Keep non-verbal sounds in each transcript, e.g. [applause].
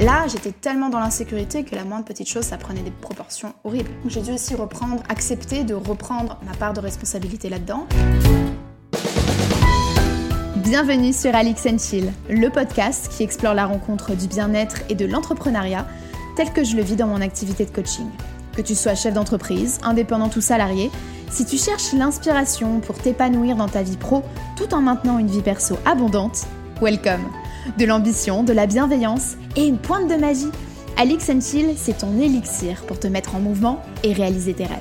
Là, j'étais tellement dans l'insécurité que la moindre petite chose, ça prenait des proportions horribles. J'ai dû aussi reprendre, accepter de reprendre ma part de responsabilité là-dedans. Bienvenue sur Alix Chill, le podcast qui explore la rencontre du bien-être et de l'entrepreneuriat tel que je le vis dans mon activité de coaching. Que tu sois chef d'entreprise, indépendant ou salarié, si tu cherches l'inspiration pour t'épanouir dans ta vie pro tout en maintenant une vie perso abondante, welcome De l'ambition, de la bienveillance et une pointe de magie. Alix Chill, c'est ton élixir pour te mettre en mouvement et réaliser tes rêves.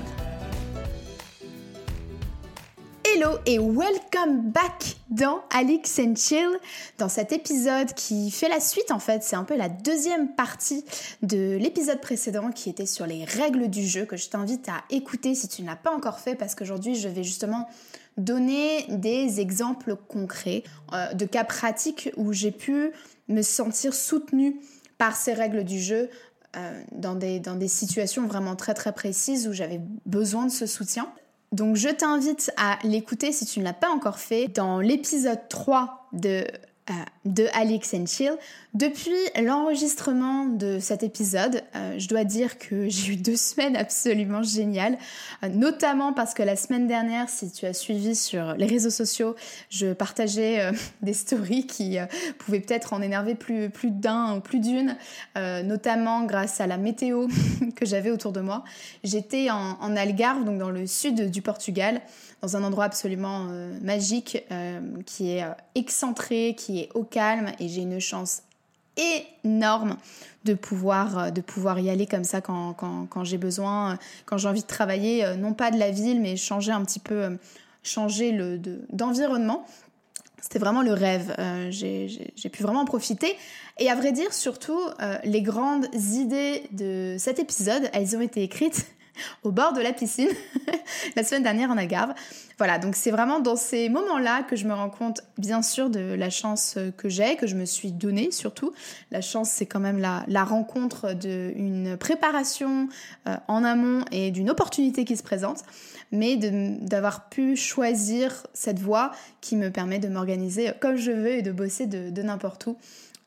Hello et welcome back dans Alix Chill, dans cet épisode qui fait la suite en fait, c'est un peu la deuxième partie de l'épisode précédent qui était sur les règles du jeu que je t'invite à écouter si tu ne l'as pas encore fait parce qu'aujourd'hui je vais justement donner des exemples concrets euh, de cas pratiques où j'ai pu me sentir soutenue par ces règles du jeu euh, dans, des, dans des situations vraiment très très précises où j'avais besoin de ce soutien. Donc je t'invite à l'écouter si tu ne l'as pas encore fait dans l'épisode 3 de euh, de and Chill. Depuis l'enregistrement de cet épisode, euh, je dois dire que [laughs] j'ai eu deux semaines absolument géniales, euh, notamment parce que la semaine dernière, si tu as suivi sur les réseaux sociaux, je partageais [laughs] des stories qui pouvaient peut-être en énerver plus, plus d'un ou plus d'une, notamment grâce à la météo [laughs] que j'avais autour de moi. J'étais en, Algarve, donc dans le sud du Portugal, dans un endroit absolument euh, magique euh, qui est euh, excentré, qui est au calme et j'ai une chance énorme de pouvoir, de pouvoir y aller comme ça quand, quand, j'ai besoin, quand j'ai envie de travailler, non pas de la ville, mais changer un petit peu, changer le, d'environnement. C'était vraiment le rêve. j'ai pu vraiment en profiter. Et à vrai dire, surtout, les grandes idées de cet épisode, elles ont été écrites [laughs] au bord de la piscine [laughs] la semaine dernière en Algarve. Voilà, donc c'est vraiment dans ces moments-là que je me rends compte, bien sûr, de la chance que j'ai, que je me suis donnée surtout. La chance, c'est quand même la, rencontre d'une préparation euh, en amont et d'une opportunité qui se présente, mais d'avoir pu choisir cette voie qui me permet de m'organiser comme je veux et de bosser de, de n'importe où.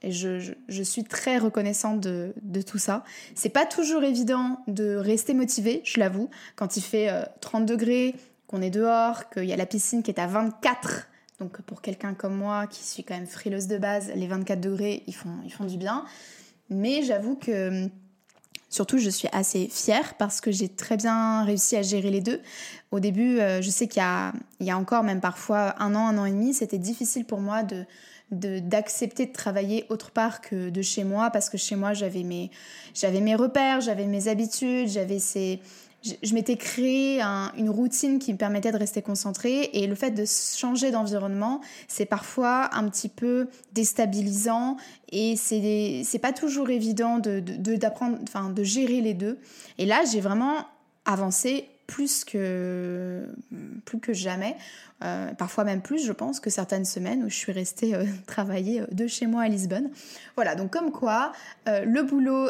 Et je, suis très reconnaissante de, tout ça. C'est pas toujours évident de rester motivé, je l'avoue, quand il fait 30 euh, degrés, qu'on est dehors, qu'il y a la piscine qui est à 24. Donc pour quelqu'un comme moi, qui suis quand même frileuse de base, les 24 degrés, ils font, ils font du bien. Mais j'avoue que Surtout, je suis assez fière parce que j'ai très bien réussi à gérer les deux. Au début, euh, je sais qu'il y, y a, encore, même parfois un an, un an et demi, c'était difficile pour moi de, d'accepter de, travailler autre part que de chez moi parce que chez moi j'avais mes j'avais mes repères j'avais mes habitudes j'avais ces je, m'étais créé une routine qui me permettait de rester concentrée. Et le fait de changer d'environnement c'est parfois un petit peu déstabilisant et c'est pas toujours évident de d'apprendre enfin de gérer les deux. Et là j'ai vraiment avancé plus que, plus que jamais, euh, parfois même plus, je pense, que certaines semaines où je suis restée euh, [laughs] travailler euh, de chez moi à Lisbonne. Voilà, donc comme quoi, le boulot,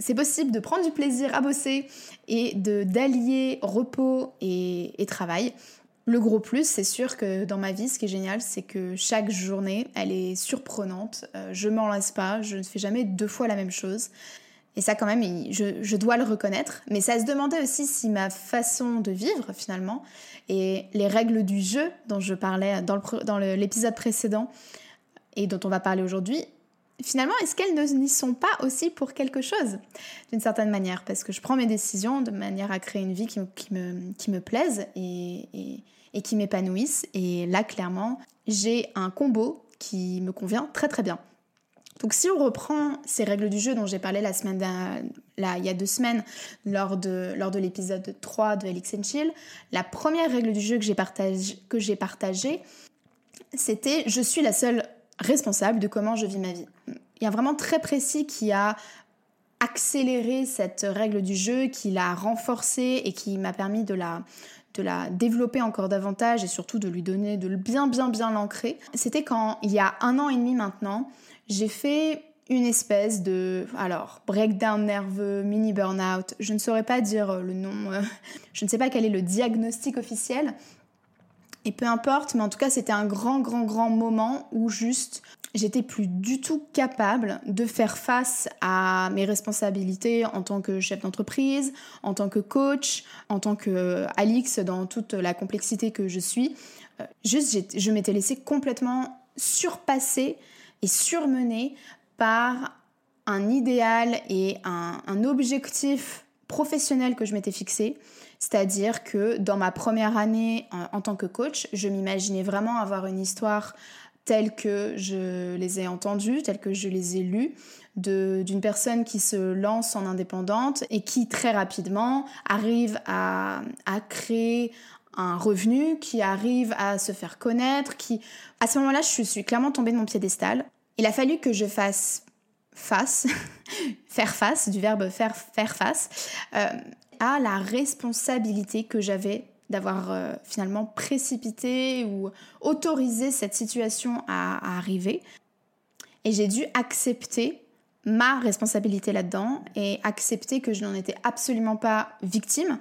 c'est possible de prendre du plaisir à bosser et de d'allier repos et, et travail. Le gros plus, c'est sûr que dans ma vie, ce qui est génial, c'est que chaque journée, elle est surprenante. je m'en lasse pas, je ne fais jamais deux fois la même chose. Et ça, quand même, je, dois le reconnaître. Mais ça se demandait aussi si ma façon de vivre, finalement, et les règles du jeu dont je parlais dans l'épisode précédent et dont on va parler aujourd'hui, finalement, est-ce qu'elles n'y sont pas aussi pour quelque chose, d'une certaine manière? Parce que je prends mes décisions de manière à créer une vie qui, me, plaise et qui m'épanouisse. Et là, clairement, j'ai un combo qui me convient très très bien. Donc si on reprend ces règles du jeu dont j'ai parlé la semaine là, il y a deux semaines lors de, l'épisode 3 de Elix Chill, la première règle du jeu que j'ai partagée, partagé, c'était je suis la seule responsable de comment je vis ma vie. Il y a vraiment très précis qui a accéléré cette règle du jeu, qui l'a renforcée et qui m'a permis de la, de la développer encore davantage et surtout de lui donner, de bien bien bien l'ancrer. C'était quand il y a un an et demi maintenant, j'ai fait une espèce de alors breakdown nerveux, mini burnout. Je ne saurais pas dire euh, le nom, euh, [laughs] je ne sais pas quel est le diagnostic officiel. Et peu importe, mais en tout cas, c'était un grand, grand, grand moment où juste j'étais plus du tout capable de faire face à mes responsabilités en tant que chef d'entreprise, en tant que coach, en tant que Alix dans toute la complexité que je suis. Euh, juste, je m'étais laissée complètement surpasser et surmenée par un idéal et un, objectif professionnel que je m'étais fixé. C'est-à-dire que dans ma première année en, tant que coach, je m'imaginais vraiment avoir une histoire telles que je les ai entendues, telles que je les ai lues, d'une personne qui se lance en indépendante et qui très rapidement arrive à, créer un revenu, qui arrive à se faire connaître, qui... À ce moment-là, je suis clairement tombée de mon piédestal. Il a fallu que je fasse face, [laughs] faire face, du verbe faire, faire face, euh, à la responsabilité que j'avais d'avoir euh, finalement précipité ou autorisé cette situation à, arriver. Et j'ai dû accepter ma responsabilité là-dedans et accepter que je n'en étais absolument pas victime.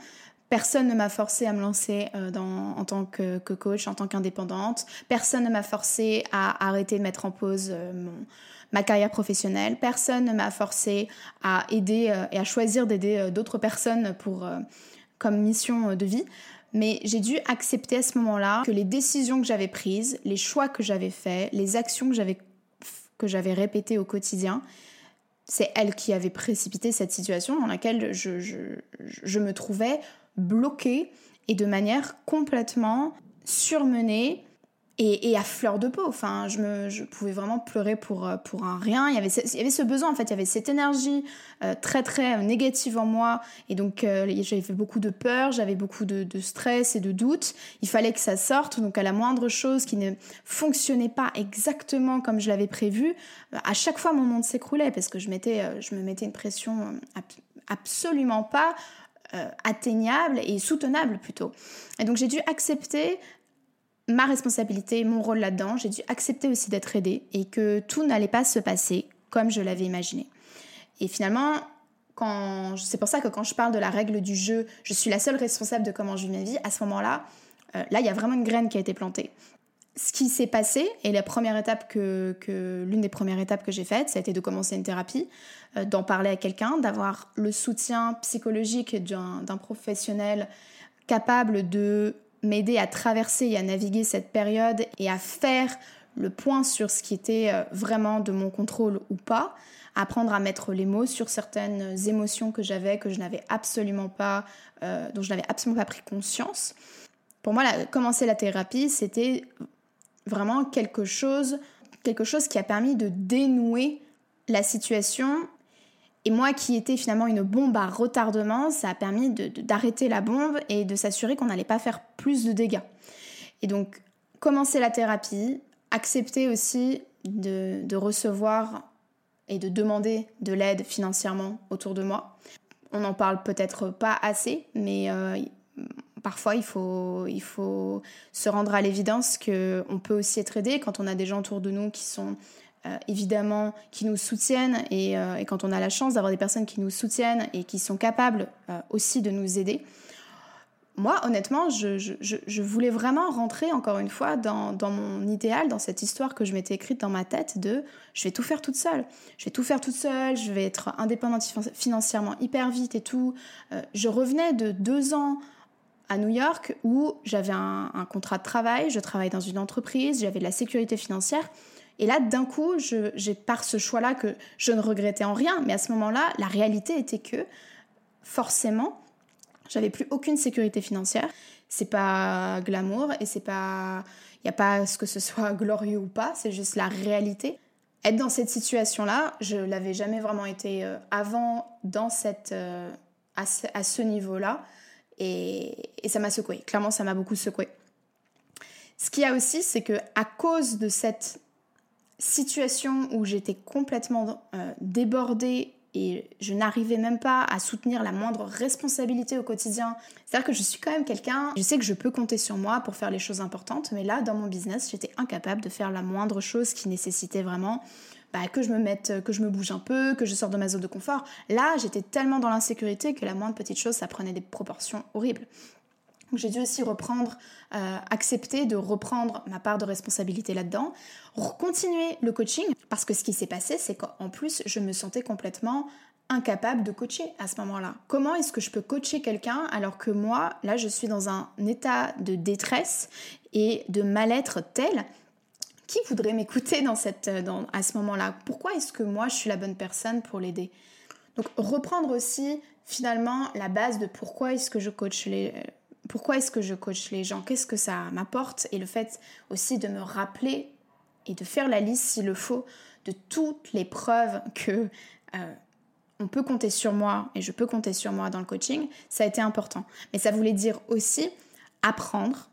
Personne ne m'a forcé à me lancer euh, en tant que, coach, en tant qu'indépendante. Personne ne m'a forcé à arrêter de mettre en pause euh, ma carrière professionnelle. Personne ne m'a forcé à aider et à choisir d'aider d'autres personnes pour, comme mission de vie. Mais j'ai dû accepter à ce moment-là que les décisions que j'avais prises, les choix que j'avais faits, les actions que j'avais répétées au quotidien, c'est elles qui avaient précipité cette situation dans laquelle je me trouvais bloquée et de manière complètement surmenée et, à fleur de peau. Enfin, je, me, je pouvais vraiment pleurer pour, euh, pour un rien. Il y, avait ce, il y avait ce besoin, en fait, il y avait cette énergie euh, très, très négative en moi. Et donc, euh, j'avais fait beaucoup de peur, j'avais beaucoup de, de, stress et de doute. Il fallait que ça sorte. Donc, à la moindre chose qui ne fonctionnait pas exactement comme je l'avais prévu, à chaque fois, mon monde s'écroulait parce que je, mettais, je me mettais une pression absolument pas atteignable et soutenable plutôt. Et donc j'ai dû accepter ma responsabilité, mon rôle là-dedans. J'ai dû accepter aussi d'être aidée et que tout n'allait pas se passer comme je l'avais imaginé. Et finalement, quand c'est pour ça que quand je parle de la règle du jeu, je suis la seule responsable de comment je vis ma vie. À ce moment-là, euh, là, il y a vraiment une graine qui a été plantée. Ce qui s'est passé, et la première étape que, l'une des premières étapes que j'ai faites, ça a été de commencer une thérapie, euh, d'en parler à quelqu'un, d'avoir le soutien psychologique d'un professionnel capable de m'aider à traverser et à naviguer cette période et à faire le point sur ce qui était euh, vraiment de mon contrôle ou pas, apprendre à mettre les mots sur certaines émotions que j'avais, que je n'avais absolument pas, euh, dont je n'avais absolument pas pris conscience. Pour moi, commencer la thérapie, c'était vraiment quelque chose, quelque chose qui a permis de dénouer la situation et moi qui étais finalement une bombe à retardement, ça a permis d'arrêter la bombe et de s'assurer qu'on n'allait pas faire plus de dégâts. Et donc, commencer la thérapie, accepter aussi de, recevoir et de demander de l'aide financièrement autour de moi. On n'en parle peut-être pas assez, mais euh, parfois il faut, il faut se rendre à l'évidence qu'on peut aussi être aidé quand on a des gens autour de nous qui sont euh, évidemment qui nous soutiennent euh, et, quand on a la chance d'avoir des personnes qui nous soutiennent et qui sont capables euh, aussi de nous aider. Moi, honnêtement, je, voulais vraiment rentrer encore une fois dans, mon idéal, dans cette histoire que je m'étais écrite dans ma tête de je vais tout faire toute seule. Je vais tout faire toute seule, je vais être indépendante financièrement hyper vite et tout. je revenais de deux ans à New York où j'avais un, contrat de travail, je travaille dans une entreprise, j'avais de la sécurité financière. Et là, d'un coup, j'ai par ce choix-là que je ne regrettais en rien, mais à ce moment-là, la réalité était que forcément, j'avais plus aucune sécurité financière. C'est pas glamour et c'est pas, il y a pas ce que ce soit glorieux ou pas, c'est juste la réalité. Être dans cette situation-là, je l'avais jamais vraiment été euh, avant dans cette, euh, à ce, niveau-là, et, ça m'a secoué. Clairement, ça m'a beaucoup secoué. Ce qu'il y a aussi, c'est que à cause de cette situation où j'étais complètement euh, débordée et je n'arrivais même pas à soutenir la moindre responsabilité au quotidien. C'est-à-dire que je suis quand même quelqu'un, je sais que je peux compter sur moi pour faire les choses importantes, mais là, dans mon business, j'étais incapable de faire la moindre chose qui nécessitait vraiment bah, que je me mette, que je me bouge un peu, que je sorte de ma zone de confort. Là, j'étais tellement dans l'insécurité que la moindre petite chose, ça prenait des proportions horribles. J'ai dû aussi reprendre, euh, accepter de reprendre ma part de responsabilité là-dedans, continuer le coaching, parce que ce qui s'est passé, c'est qu'en plus, je me sentais complètement incapable de coacher à ce moment-là. Comment est-ce que je peux coacher quelqu'un alors que moi, là, je suis dans un état de détresse et de mal-être tel qui voudrait m'écouter dans cette, dans, à ce moment-là? Pourquoi est-ce que moi, je suis la bonne personne pour l'aider? Donc, reprendre aussi finalement la base de pourquoi est-ce que je coach les, pourquoi est-ce que je les gens? Qu'est-ce que ça m'apporte? Et le fait aussi de me rappeler et de faire la liste s'il le faut de toutes les preuves que euh, on peut compter sur moi et je peux compter sur moi dans le coaching, ça a été important. Mais ça voulait dire aussi apprendre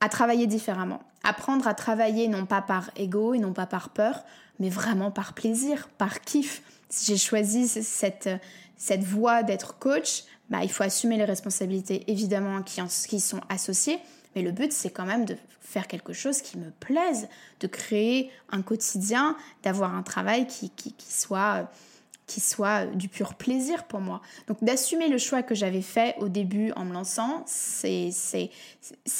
à travailler différemment. Apprendre à travailler non pas par ego et non pas par peur, mais vraiment par plaisir, par kiff. Si j'ai choisi cette, cette voie d'être coach, bah, il faut assumer les responsabilités évidemment qui, qui sont associées, mais le but c'est quand même de faire quelque chose qui me plaise, de créer un quotidien, d'avoir un travail qui, qui, soit qui soit du pur plaisir pour moi. Donc d'assumer le choix que j'avais fait au début en me lançant, c'est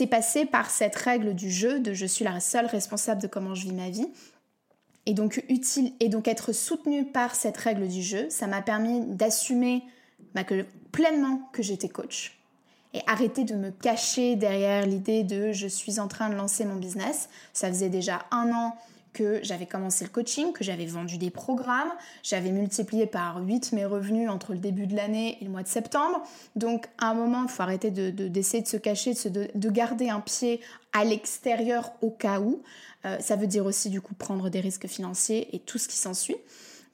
passé par cette règle du jeu de je suis la seule responsable de comment je vis ma vie. Et donc utile et donc être soutenue par cette règle du jeu, ça m'a permis d'assumer pleinement que j'étais coach et arrêter de me cacher derrière l'idée de je suis en train de lancer mon business. Ça faisait déjà un an que j'avais commencé le coaching, que j'avais vendu des programmes, j'avais multiplié par 8 mes revenus entre le début de l'année et le mois de septembre. Donc à un moment, il faut arrêter d'essayer de, de, se cacher, de, de, garder un pied à l'extérieur au cas où. Euh, ça veut dire aussi du coup prendre des risques financiers et tout ce qui s'ensuit.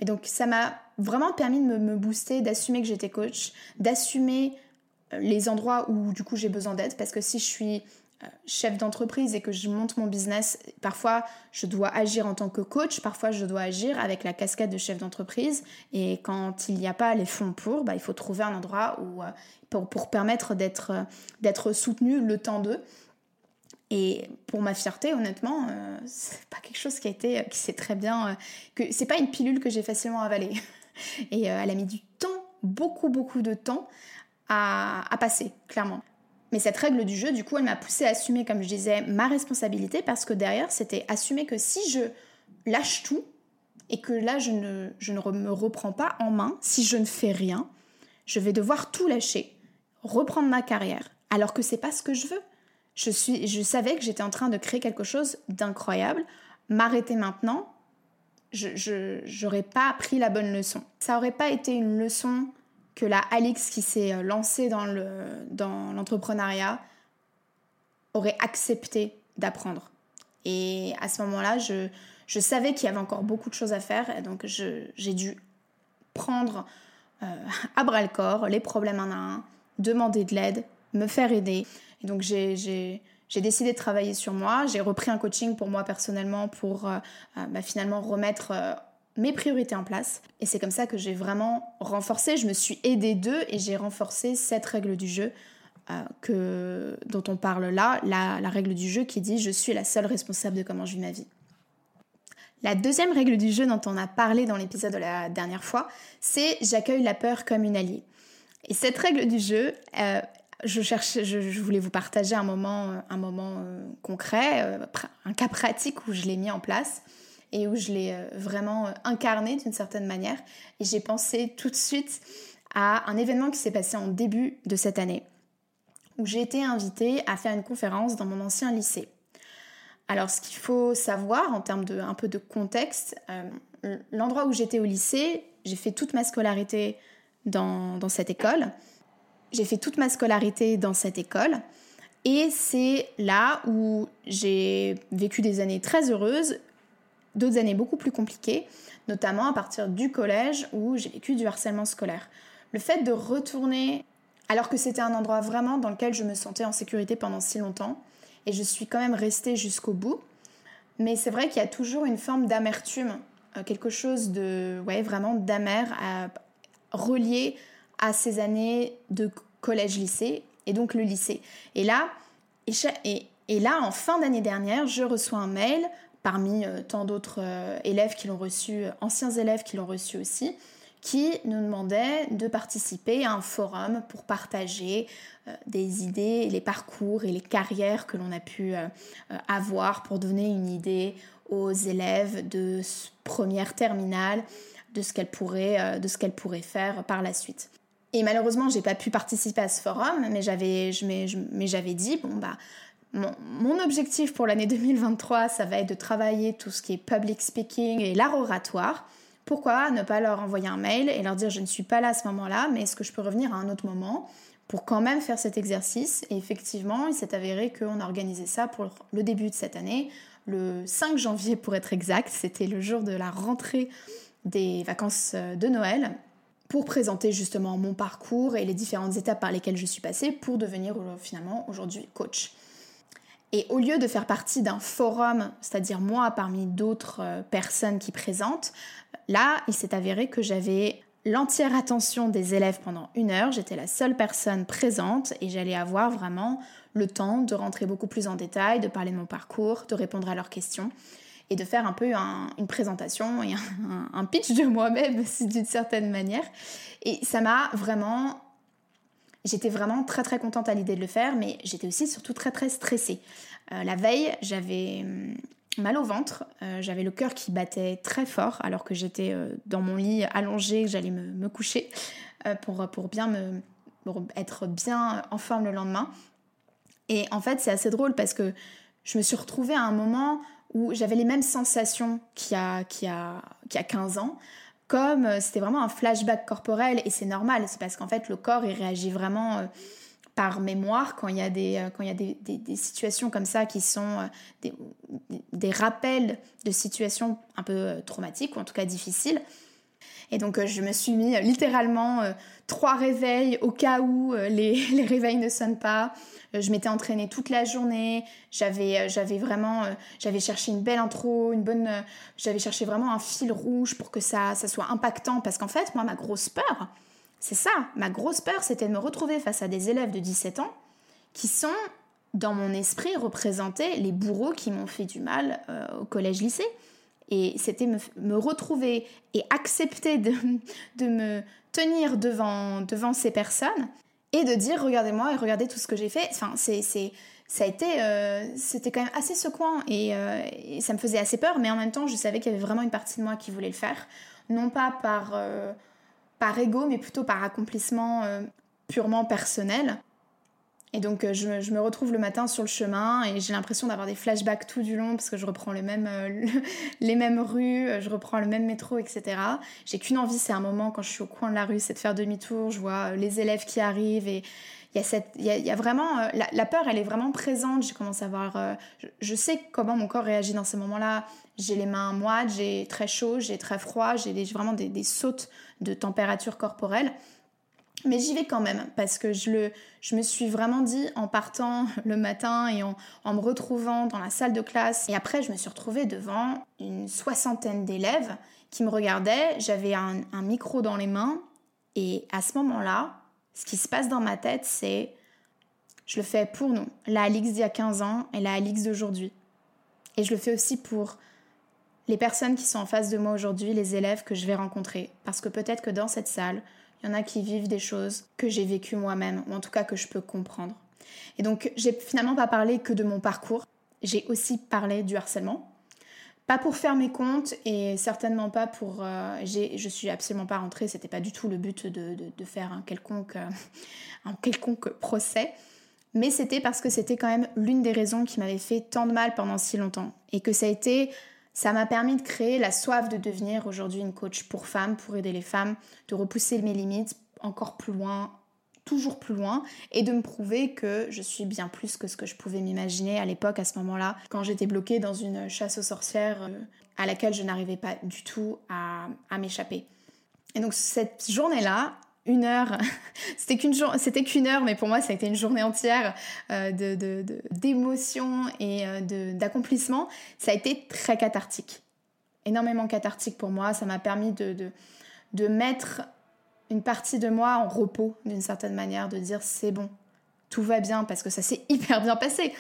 Et donc ça m'a vraiment permis de me, booster, d'assumer que j'étais coach, d'assumer euh, les endroits où du coup j'ai besoin d'aide parce que si je suis chef d'entreprise et que je monte mon business, parfois je dois agir en tant que coach, parfois je dois agir avec la casquette de chef d'entreprise et quand il n'y a pas les fonds pour, bah, il faut trouver un endroit où, euh, pour, permettre d'être, d'être soutenu le temps d'eux. Et pour ma fierté, honnêtement, euh, c'est pas quelque chose qui a été, qui s'est très bien, euh, que c'est pas une pilule que j'ai facilement avalée. [laughs] Et euh, elle a mis du temps, beaucoup beaucoup de temps à, passer, clairement. Mais cette règle du jeu, du coup, elle m'a poussé à assumer, comme je disais, ma responsabilité parce que derrière, c'était assumer que si je lâche tout et que là, je ne, je ne me reprends pas en main, si je ne fais rien, je vais devoir tout lâcher, reprendre ma carrière, alors que c'est pas ce que je veux. Je, suis, je savais que j'étais en train de créer quelque chose d'incroyable. M'arrêter maintenant, je n'aurais pas appris la bonne leçon. Ça n'aurait pas été une leçon que la Alix qui s'est euh, lancée dans l'entrepreneuriat dans aurait accepté d'apprendre. Et à ce moment-là, je, je savais qu'il y avait encore beaucoup de choses à faire, et donc j'ai dû prendre euh, à bras le corps les problèmes un à un, demander de l'aide, me faire aider. Et donc j'ai décidé de travailler sur moi. J'ai repris un coaching pour moi personnellement pour euh, bah, finalement remettre mes priorités en place. Et c'est comme ça que j'ai vraiment renforcé. Je me suis aidée d'eux et j'ai renforcé cette règle du jeu que, dont on parle là, la, règle du jeu qui dit je suis la seule responsable de comment je vis ma vie. La deuxième règle du jeu dont on a parlé dans l'épisode de la dernière fois, c'est j'accueille la peur comme une alliée. Et cette règle du jeu, je, cherchais, je, voulais vous partager un moment, euh, un moment euh, concret, euh, un cas pratique où je l'ai mis en place et où je l'ai vraiment incarné d'une certaine manière. Et j'ai pensé tout de suite à un événement qui s'est passé en début de cette année, où j'ai été invitée à faire une conférence dans mon ancien lycée. Alors, ce qu'il faut savoir en termes de un peu de contexte, l'endroit où j'étais au lycée, j'ai fait toute ma scolarité dans, dans cette école. J'ai fait toute ma scolarité dans cette école. Et c'est là où j'ai vécu des années très heureuses, d'autres années beaucoup plus compliquées, notamment à partir du collège où j'ai vécu du harcèlement scolaire. Le fait de retourner, alors que c'était un endroit vraiment dans lequel je me sentais en sécurité pendant si longtemps, et je suis quand même restée jusqu'au bout, mais c'est vrai qu'il y a toujours une forme d'amertume, euh, quelque chose de, ouais, vraiment d'amer, à, relié à ces années de collège-lycée et donc le lycée. Et là, et, et là en fin d'année dernière, je reçois un mail parmi euh, tant d'autres euh, élèves qui l'ont reçu, euh, anciens élèves qui l'ont reçu aussi, qui nous demandait de participer à un forum pour partager des idées, les parcours et les carrières que l'on a pu avoir pour donner une idée aux élèves de première terminale de ce qu'elles pourraient faire par la suite. Et malheureusement, j'ai pas pu participer à ce forum, mais j'avais, mais j'avais dit, bon bah, mon, objectif pour l'année 2023, ça va être de travailler tout ce qui est public speaking et l'art oratoire. Pourquoi ne pas leur envoyer un mail et leur dire je ne suis pas là à ce moment-là, mais est-ce que je peux revenir à un autre moment pour quand même faire cet exercice? Et effectivement, il s'est avéré qu'on a organisé ça pour le début de cette année, le 5 janvier pour être exact, c'était le jour de la rentrée des vacances euh, de Noël pour présenter justement mon parcours et les différentes étapes par lesquelles je suis passée pour devenir euh, finalement aujourd'hui coach. Et au lieu de faire partie d'un forum, c'est-à-dire moi parmi d'autres euh, personnes qui présentent, là, il s'est avéré que j'avais l'entière attention des élèves pendant une heure. J'étais la seule personne présente et j'allais avoir vraiment le temps de rentrer beaucoup plus en détail, de parler de mon parcours, de répondre à leurs questions et de faire un peu une présentation et [laughs] un, pitch de moi-même [laughs] d'une certaine manière. Et ça m'a vraiment... J'étais vraiment très très contente à l'idée de le faire, mais j'étais aussi surtout très très stressée. Euh, la veille, j'avais hum, mal au ventre, euh, j'avais le cœur qui battait très fort alors que j'étais euh, dans mon lit allongée, que j'allais me, coucher pour, pour bien me, être bien en forme le lendemain. Et en fait, c'est assez drôle parce que je me suis retrouvée à un moment où j'avais les mêmes sensations qu'il y y y a 15 ans, comme euh, c'était vraiment un flashback corporel, et c'est normal, c'est parce qu'en fait le corps il réagit vraiment euh, par mémoire quand il y a des, euh, situations comme ça qui sont des, rappels de situations un peu traumatiques ou en tout cas difficiles. Et donc je me suis mis littéralement trois réveils au cas où les, [laughs] les réveils ne sonnent pas. Euh, je m'étais entraînée toute la journée, j'avais euh, j'avais vraiment euh, j'avais cherché une belle intro, une bonne j'avais cherché vraiment un fil rouge pour que ça ça soit impactant parce qu'en fait, moi ma grosse peur, c'est ça, ma grosse peur, c'était de me retrouver face à des élèves de 17 ans qui sont dans mon esprit représentés les bourreaux qui m'ont fait du mal au collège-lycée. Et c'était me, retrouver et accepter de, [laughs] de me tenir devant, devant ces personnes et de dire regardez-moi et regardez tout ce que j'ai fait. Enfin, c'est, c'est, ça a été, euh, c'était quand même assez secouant euh, et, ça me faisait assez peur, mais en même temps, je savais qu'il y avait vraiment une partie de moi qui voulait le faire, non pas par, euh, par ego, mais plutôt par accomplissement purement personnel. Et donc euh, je, me retrouve le matin sur le chemin et j'ai l'impression d'avoir des flashbacks tout du long parce que je reprends les mêmes, euh, [laughs] les mêmes rues, euh, je reprends le même métro, etc. J'ai qu'une envie, c'est un moment quand je suis au coin de la rue, c'est de faire demi-tour, je vois les élèves qui arrivent et il y, y a, vraiment... la, peur, elle est vraiment présente, j'ai commencé à voir... Je, sais comment mon corps réagit dans ces moments-là. J'ai les mains moites, j'ai très chaud, j'ai très froid, j'ai vraiment des sautes de température corporelle. Mais j'y vais quand même parce que je, le, je me suis vraiment dit en partant [laughs] le matin et en, en, me retrouvant dans la salle de classe. Et après, je me suis retrouvée devant une soixantaine d'élèves qui me regardaient. J'avais un, un, micro dans les mains. Et à ce moment-là, ce qui se passe dans ma tête, c'est je le fais pour nous, la Alix d'il y a 15 ans et la Alix d'aujourd'hui. Et je le fais aussi pour les personnes qui sont en face de moi aujourd'hui, les élèves que je vais rencontrer. Parce que peut-être que dans cette salle, y en a qui vivent des choses que j'ai vécues moi-même, ou en tout cas que je peux comprendre. Et donc, j'ai finalement pas parlé que de mon parcours, j'ai aussi parlé du harcèlement. Pas pour faire mes comptes et certainement pas pour. Euh, je suis absolument pas rentrée, c'était pas du tout le but de, de, faire quelconque, euh, un quelconque procès. Mais c'était parce que c'était quand même l'une des raisons qui m'avait fait tant de mal pendant si longtemps. Et que ça a été ça m'a permis de créer la soif de devenir aujourd'hui une coach pour femmes, pour aider les femmes, de repousser mes limites encore plus loin, toujours plus loin, et de me prouver que je suis bien plus que ce que je pouvais m'imaginer à l'époque, à ce moment-là, quand j'étais bloquée dans une chasse aux sorcières euh, à laquelle je n'arrivais pas du tout à, à m'échapper. Et donc cette journée-là, une heure. [laughs] c'était qu'une c'était qu'une heure, mais pour moi, ça a été une journée entière euh, de, d'émotion et euh, d'accomplissement. Ça a été très cathartique, énormément cathartique pour moi. Ça m'a permis de, de, mettre une partie de moi en repos d'une certaine manière, de dire c'est bon, tout va bien parce que ça s'est [laughs] hyper bien passé.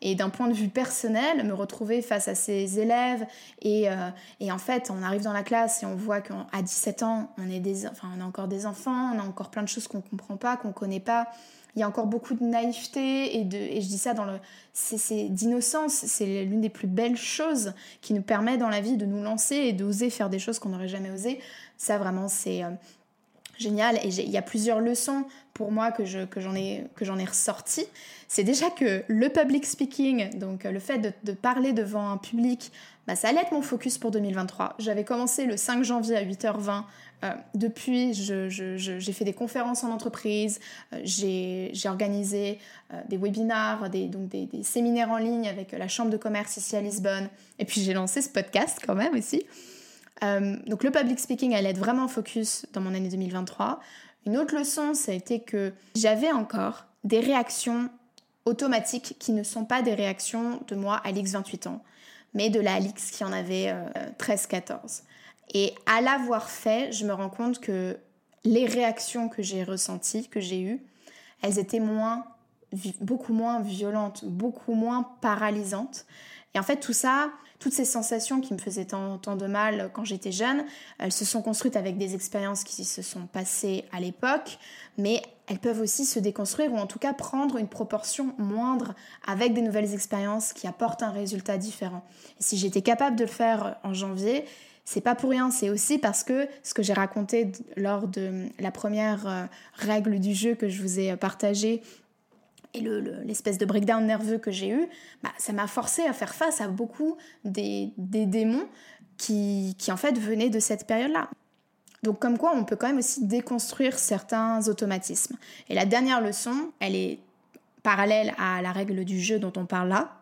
Et d'un point de vue personnel, me retrouver face à ces élèves et, euh, et en fait, on arrive dans la classe et on voit qu'à 17 ans, on est, des, enfin, on a encore des enfants, on a encore plein de choses qu'on comprend pas, qu'on connaît pas. Il y a encore beaucoup de naïveté et, de, et je dis ça dans le, c'est, d'innocence. C'est l'une des plus belles choses qui nous permet dans la vie de nous lancer et d'oser faire des choses qu'on n'aurait jamais osé. Ça vraiment, c'est euh, génial. Et il y a plusieurs leçons pour moi que, je, que, j'en, ai, que. C'est déjà que le public speaking, donc le fait de, parler devant un public, bah, ça allait être mon focus pour 2023. J'avais commencé le 5 janvier à 8h20. Euh, depuis, j'ai fait des conférences en entreprise, euh, j'ai, organisé euh, des webinars, donc des, séminaires en ligne avec la Chambre de commerce ici à Lisbonne, et puis j'ai lancé ce podcast quand même aussi. Donc le public speaking allait être vraiment focus dans mon année 2023. Une autre leçon, ça a été que j'avais encore des réactions automatiques qui ne sont pas des réactions de moi, Alix 28 ans, mais de la Alix qui en avait 13-14. Et à l'avoir fait, je me rends compte que les réactions que j'ai ressenties, que j'ai eues, elles étaient moins, beaucoup moins violentes, beaucoup moins paralysantes. Et en fait, tout ça, toutes ces sensations qui me faisaient tant, de mal quand j'étais jeune, elles se sont construites avec des expériences qui se sont passées à l'époque, mais elles peuvent aussi se déconstruire ou en tout cas prendre une proportion moindre avec des nouvelles expériences qui apportent un résultat différent. Et si j'étais capable de le faire en janvier, c'est pas pour rien, c'est aussi parce que ce que j'ai raconté lors de la première euh, règle du jeu que je vous ai partagé et l'espèce de breakdown nerveux que j'ai eu, bah, ça m'a forcé à faire face à beaucoup des, démons qui, qui, en fait venaient de cette période-là. Donc comme quoi on peut quand même aussi déconstruire certains automatismes. Et la dernière leçon, elle est parallèle à la règle du jeu dont on parle là,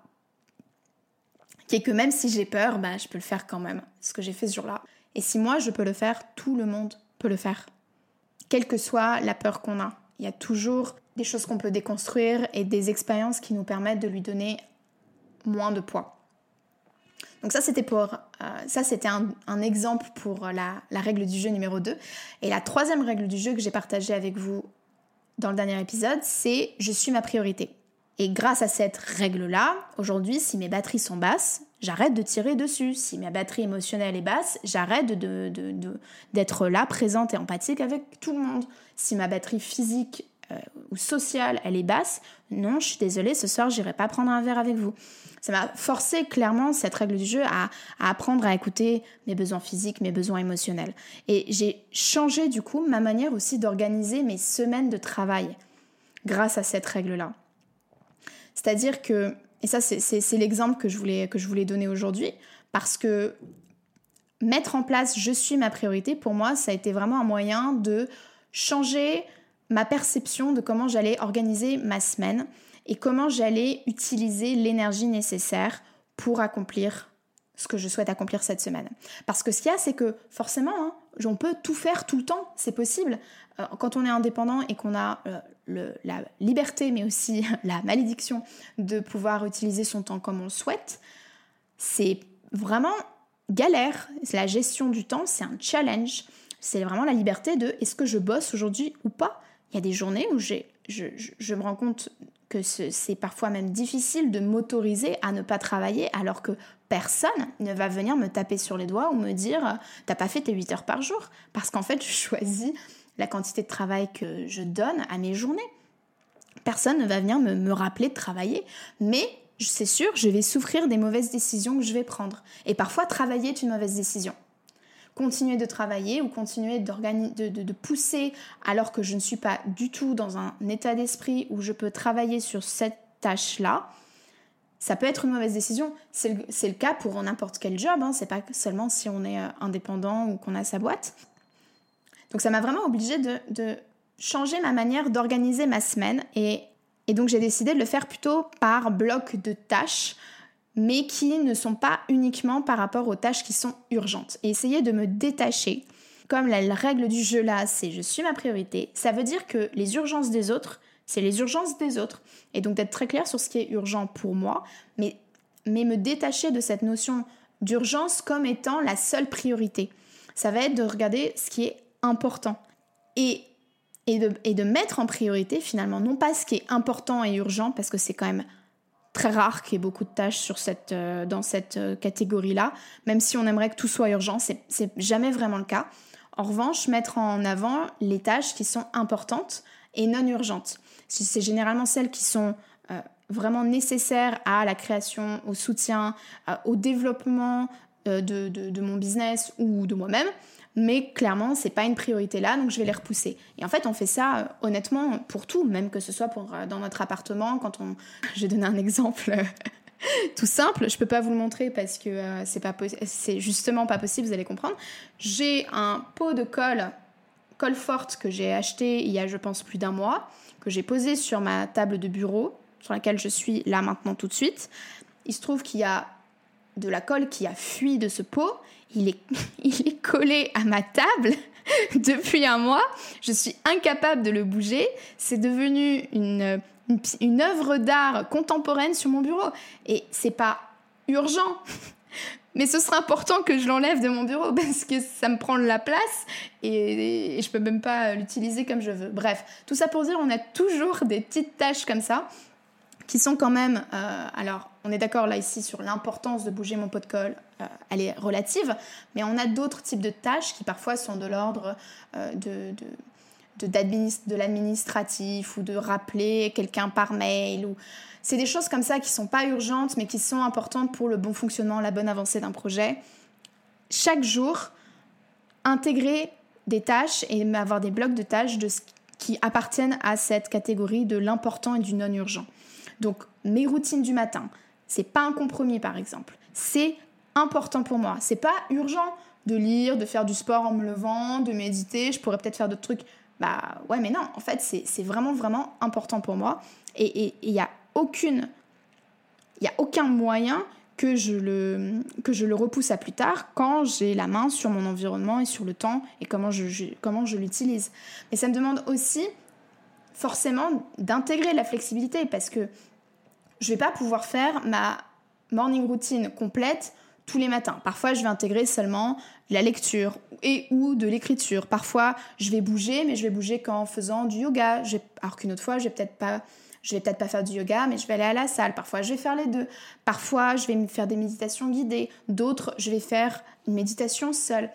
qui est que même si j'ai peur, bah, je peux le faire quand même, ce que j'ai fait ce jour-là. Et si moi je peux le faire, tout le monde peut le faire. Quelle que soit la peur qu'on a, il y a toujours des choses qu'on peut déconstruire et des expériences qui nous permettent de lui donner moins de poids. Donc ça c'était pour euh, ça c'était un, exemple pour la, la, règle du jeu numéro 2. Et la troisième règle du jeu que j'ai partagée avec vous dans le dernier épisode, c'est je suis ma priorité. Et grâce à cette règle-là, aujourd'hui, si mes batteries sont basses, j'arrête de tirer dessus. Si ma batterie émotionnelle est basse, j'arrête d'être de, de, là, présente et empathique avec tout le monde. Si ma batterie physique euh, ou sociale, elle est basse, non, je suis désolée, ce soir, j'irai pas prendre un verre avec vous. Ça m'a forcé clairement, cette règle du jeu, à, à apprendre à écouter mes besoins physiques, mes besoins émotionnels. Et j'ai changé du coup ma manière aussi d'organiser mes semaines de travail grâce à cette règle-là. C'est-à-dire que, et ça c'est l'exemple que, je voulais, que je voulais donner aujourd'hui, parce que mettre en place je suis ma priorité, pour moi, ça a été vraiment un moyen de changer ma perception de comment j'allais organiser ma semaine et comment j'allais utiliser l'énergie nécessaire pour accomplir ce que je souhaite accomplir cette semaine. Parce que ce qu'il y a, c'est que forcément, hein, on peut tout faire tout le temps, c'est possible. Euh, quand on est indépendant et qu'on a euh, la liberté, mais aussi [laughs] la malédiction de pouvoir utiliser son temps comme on le souhaite, c'est vraiment galère. La gestion du temps, c'est un challenge. C'est vraiment la liberté de est-ce que je bosse aujourd'hui ou pas? Il y a des journées où je, je, me rends compte que c'est parfois même difficile de m'autoriser à ne pas travailler alors que personne ne va venir me taper sur les doigts ou me dire t'as pas fait tes 8 heures par jour? Parce qu'en fait je choisis la quantité de travail que je donne à mes journées. Personne ne va venir me, rappeler de travailler, mais c'est sûr, je vais souffrir des mauvaises décisions que je vais prendre. Et parfois, travailler est une mauvaise décision. Continuer de travailler ou continuer de, pousser alors que je ne suis pas du tout dans un état d'esprit où je peux travailler sur cette tâche-là, ça peut être une mauvaise décision. C'est le, cas pour n'importe quel job, hein. c'est pas seulement si on est euh, indépendant ou qu'on a sa boîte. Donc ça m'a vraiment obligée de, changer ma manière d'organiser ma semaine et, donc j'ai décidé de le faire plutôt par bloc de tâches mais qui ne sont pas uniquement par rapport aux tâches qui sont urgentes et essayer de me détacher. Comme la règle du jeu là, c'est je suis ma priorité, ça veut dire que les urgences des autres, c'est les urgences des autres. Et donc d'être très clair sur ce qui est urgent pour moi, mais, mais me détacher de cette notion d'urgence comme étant la seule priorité. Ça va être de regarder ce qui est important. Et, et, de, et de mettre en priorité finalement, non pas ce qui est important et urgent, parce que c'est quand même très rare qu'il y ait beaucoup de tâches sur cette, dans cette catégorie-là, même si on aimerait que tout soit urgent, c'est jamais vraiment le cas. En revanche, mettre en avant les tâches qui sont importantes et non urgentes. C'est généralement celles qui sont vraiment nécessaires à la création, au soutien, au développement de, de, mon business ou de moi-même mais clairement c'est pas une priorité là donc je vais les repousser. Et en fait on fait ça euh, honnêtement pour tout même que ce soit pour euh, dans notre appartement quand on [laughs] je vais donner un exemple euh, tout simple je peux pas vous le montrer parce que c'est pas c'est justement pas possible vous allez comprendre. J'ai un pot de colle colle forte que j'ai acheté il y a je pense plus d'un mois que j'ai posé sur ma table de bureau sur laquelle je suis là maintenant tout de suite. Il se trouve qu'il y a de la colle qui a fui de ce pot [laughs] il est, collé à ma table [laughs] depuis un mois. Je suis incapable de le bouger. C'est devenu une, une, œuvre d'art contemporaine sur mon bureau. Et c'est pas urgent. [laughs] Mais ce sera important que je l'enlève de mon bureau parce que ça me prend de la place et, et je peux même pas l'utiliser comme je veux. Bref, tout ça pour dire, on a toujours des petites tâches comme ça qui sont quand même, euh, alors on est d'accord là ici sur l'importance de bouger mon pot de colle, euh, elle est relative, mais on a d'autres types de tâches qui parfois sont de l'ordre euh, de, de, l'administratif ou de rappeler quelqu'un par mail. ou C'est des choses comme ça qui sont pas urgentes mais qui sont importantes pour le bon fonctionnement, la bonne avancée d'un projet. Chaque jour, intégrer des tâches et avoir des blocs de tâches de qui appartiennent à cette catégorie de l'important et du non urgent. Donc mes routines du matin, c'est pas un compromis par exemple. C'est important pour moi. C'est pas urgent de lire, de faire du sport en me levant, de méditer. Je pourrais peut-être faire d'autres trucs. Bah ouais, mais non. En fait, c'est vraiment vraiment important pour moi. Et il n'y a aucune, il a aucun moyen que je le que je le repousse à plus tard quand j'ai la main sur mon environnement et sur le temps et comment je comment je l'utilise. Mais ça me demande aussi forcément d'intégrer la flexibilité parce que je vais pas pouvoir faire ma morning routine complète tous les matins. Parfois, je vais intégrer seulement la lecture et ou de l'écriture. Parfois, je vais bouger, mais je vais bouger qu'en faisant du yoga. Alors qu'une autre fois, je vais peut-être pas je vais peut-être pas faire du yoga, mais je vais aller à la salle. Parfois, je vais faire les deux. Parfois, je vais faire des méditations guidées. D'autres, je vais faire une méditation seule.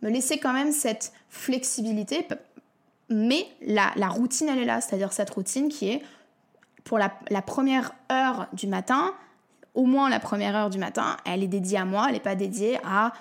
Me laisser quand même cette flexibilité mais la, routine, elle est là, c'est-à-dire cette routine qui est pour la, première heure du matin, au moins la première heure du matin, elle est dédiée à moi, elle n'est pas dédiée à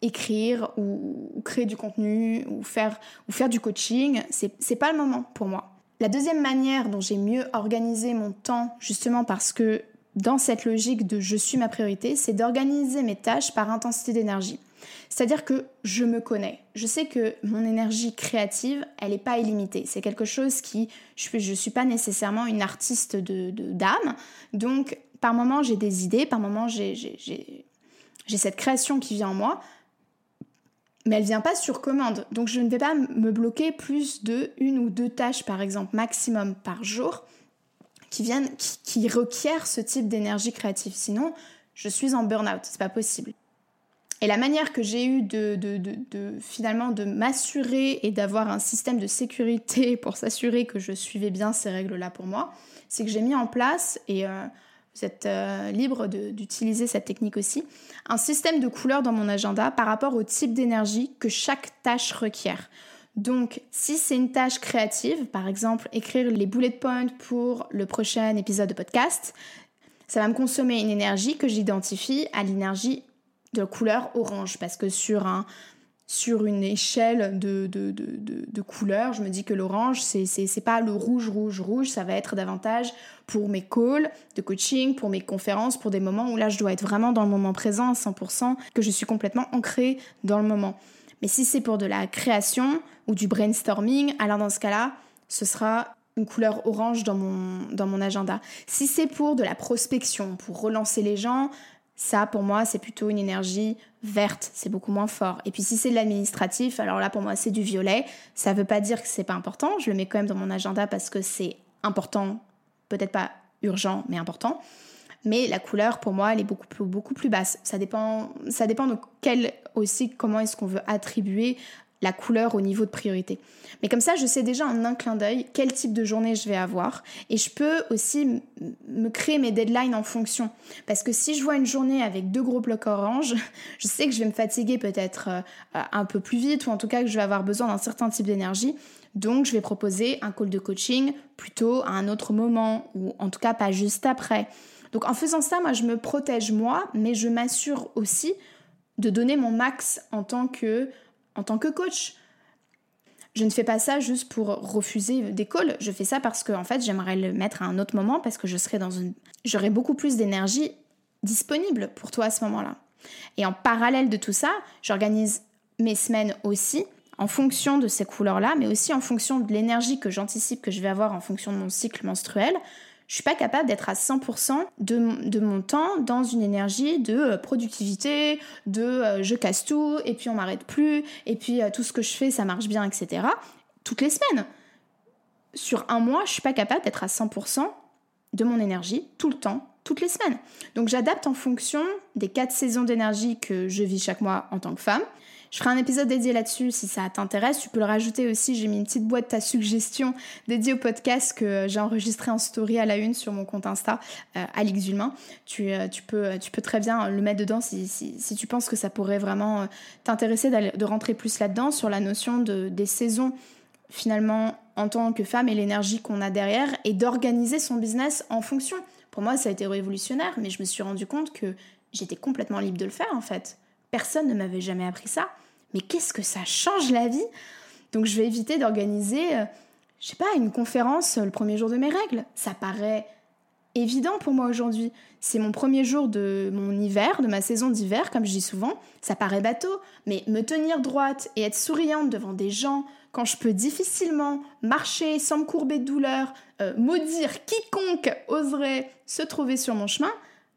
écrire ou, créer du contenu ou faire, ou faire du coaching. C'est pas le moment pour moi. La deuxième manière dont j'ai mieux organisé mon temps, justement parce que dans cette logique de je suis ma priorité, c'est d'organiser mes tâches par intensité d'énergie. C'est-à-dire que je me connais. Je sais que mon énergie créative, elle n'est pas illimitée. C'est quelque chose qui... Je ne suis pas nécessairement une artiste de, d'âme. Donc, par moments, j'ai des idées, par moments, j'ai, j'ai, cette création qui vient en moi, mais elle vient pas sur commande. Donc, je ne vais pas me bloquer plus de une ou deux tâches, par exemple, maximum par jour, qui, viennent, qui, qui requièrent ce type d'énergie créative. Sinon, je suis en burn-out. C'est pas possible. Et la manière que j'ai eu de, finalement de m'assurer et d'avoir un système de sécurité [laughs] pour s'assurer que je suivais bien ces règles-là pour moi, c'est que j'ai mis en place, et euh, vous êtes euh, libre d'utiliser cette technique aussi, un système de couleurs dans mon agenda par rapport au type d'énergie que chaque tâche requiert. Donc, si c'est une tâche créative, par exemple écrire les bullet points pour le prochain épisode de podcast, ça va me consommer une énergie que j'identifie à l'énergie de couleur orange parce que sur un sur une échelle de, de, de, de, couleurs, je me dis que l'orange, c'est, pas le rouge, rouge, rouge, ça va être davantage pour mes calls de coaching, pour mes conférences, pour des moments où là, je dois être vraiment dans le moment présent à 100%, que je suis complètement ancrée dans le moment. Mais si c'est pour de la création ou du brainstorming, alors dans ce cas-là, ce sera une couleur orange dans mon, dans mon agenda. Si c'est pour de la prospection, pour relancer les gens, ça, pour moi, c'est plutôt une énergie verte, c'est beaucoup moins fort. Et puis si c'est de l'administratif, alors là, pour moi, c'est du violet. Ça ne veut pas dire que c'est pas important. Je le mets quand même dans mon agenda parce que c'est important, peut-être pas urgent, mais important. Mais la couleur, pour moi, elle est beaucoup plus, beaucoup plus basse. Ça dépend, ça dépend de quel aussi, comment est-ce qu'on veut attribuer la couleur au niveau de priorité. Mais comme ça, je sais déjà en un clin d'œil quel type de journée je vais avoir et je peux aussi me créer mes deadlines en fonction. Parce que si je vois une journée avec deux gros blocs orange, [laughs] je sais que je vais me fatiguer peut-être euh, un peu plus vite ou en tout cas que je vais avoir besoin d'un certain type d'énergie. Donc, je vais proposer un call de coaching plutôt à un autre moment ou en tout cas pas juste après. Donc, en faisant ça, moi, je me protège moi, mais je m'assure aussi de donner mon max en tant que, en tant que coach. Je ne fais pas ça juste pour refuser des calls. Je fais ça parce que en fait, j'aimerais le mettre à un autre moment parce que je serai dans une, j'aurai beaucoup plus d'énergie disponible pour toi à ce moment-là. Et en parallèle de tout ça, j'organise mes semaines aussi en fonction de ces couleurs-là, mais aussi en fonction de l'énergie que j'anticipe que je vais avoir en fonction de mon cycle menstruel je suis pas capable d'être à 100% de, mon temps dans une énergie de euh, productivité, de euh, je casse tout, et puis on m'arrête plus, et puis euh, tout ce que je fais, ça marche bien, etc. Toutes les semaines. Sur un mois, je suis pas capable d'être à 100% de mon énergie tout le temps, toutes les semaines. Donc j'adapte en fonction des quatre saisons d'énergie que je vis chaque mois en tant que femme. Je ferai un épisode dédié là-dessus si ça t'intéresse. Tu peux le rajouter aussi. J'ai mis une petite boîte ta suggestion dédiée au podcast que j'ai enregistré en story à la une sur mon compte Insta, euh, Alix Zulmin. Tu, euh, tu, peux, très bien le mettre dedans si, tu penses que ça pourrait vraiment euh, t'intéresser de rentrer plus là-dedans sur la notion de, des saisons finalement en tant que femme et l'énergie qu'on a derrière et d'organiser son business en fonction. Pour moi, ça a été révolutionnaire, mais je me suis rendu compte que j'étais complètement libre de le faire en fait. Personne ne m'avait jamais appris ça mais qu'est-ce que ça change la vie? Donc je vais éviter d'organiser, euh, je sais pas, une conférence euh, le premier jour de mes règles. Ça paraît évident pour moi aujourd'hui. C'est mon premier jour de mon hiver, de ma saison d'hiver, comme je dis souvent. Ça paraît bateau, mais me tenir droite et être souriante devant des gens quand je peux difficilement marcher sans me courber de douleur, euh, maudire quiconque oserait se trouver sur mon chemin,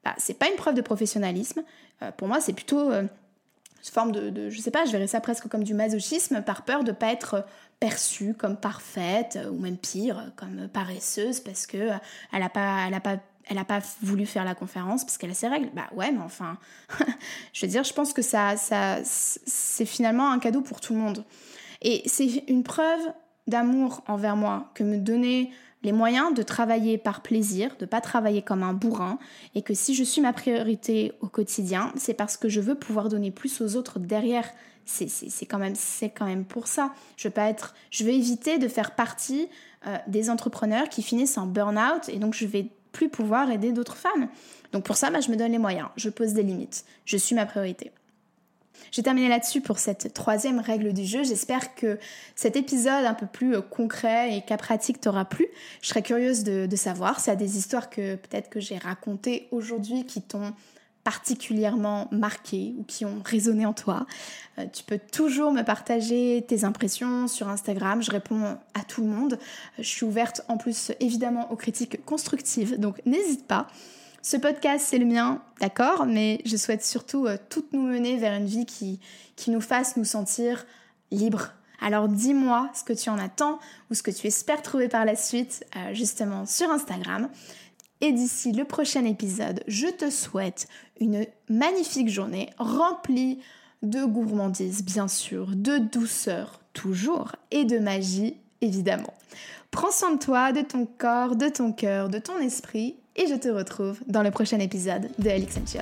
bah, c'est pas une preuve de professionnalisme. pour moi, c'est plutôt forme de, de, je sais pas, je verrais ça presque comme du masochisme par peur de pas être perçue comme parfaite ou même pire, comme paresseuse parce que elle a pas, elle a pas elle a pas voulu faire la conférence parce qu'elle a ses règles. Bah ouais, mais enfin, [laughs] je veux dire, je pense que ça, ça, c'est finalement un cadeau pour tout le monde. Et c'est une preuve d'amour envers moi que me donner les moyens de travailler par plaisir, de pas travailler comme un bourrin, et que si je suis ma priorité au quotidien, c'est parce que je veux pouvoir donner plus aux autres derrière. C'est quand même c'est quand même pour ça. Je veux pas être, je veux éviter de faire partie euh, des entrepreneurs qui finissent en burn-out et donc je vais plus pouvoir aider d'autres femmes. Donc pour ça, bah, je me donne les moyens, je pose des limites, je suis ma priorité. J'ai terminé là-dessus pour cette troisième règle du jeu. J'espère que cet épisode un peu plus euh, concret et cas pratique t'aura plu. Je serais curieuse de, savoir s'il y a des histoires que peut-être que j'ai racontées aujourd'hui qui t'ont particulièrement marqué ou qui ont résonné en toi. Euh, tu peux toujours me partager tes impressions sur Instagram, je réponds à tout le monde. Je suis ouverte en plus évidemment aux critiques constructives, donc n'hésite pas. Ce podcast, c'est le mien, d'accord, mais je souhaite surtout euh, toutes nous mener vers une vie qui, qui nous fasse nous sentir libres. Alors dis-moi ce que tu en attends ou ce que tu espères trouver par la suite, euh, justement sur Instagram. Et d'ici le prochain épisode, je te souhaite une magnifique journée remplie de gourmandise, bien sûr, de douceur, toujours, et de magie, évidemment. Prends soin de toi, de ton corps, de ton cœur, de ton esprit et je te retrouve dans le prochain épisode de Alix Chill.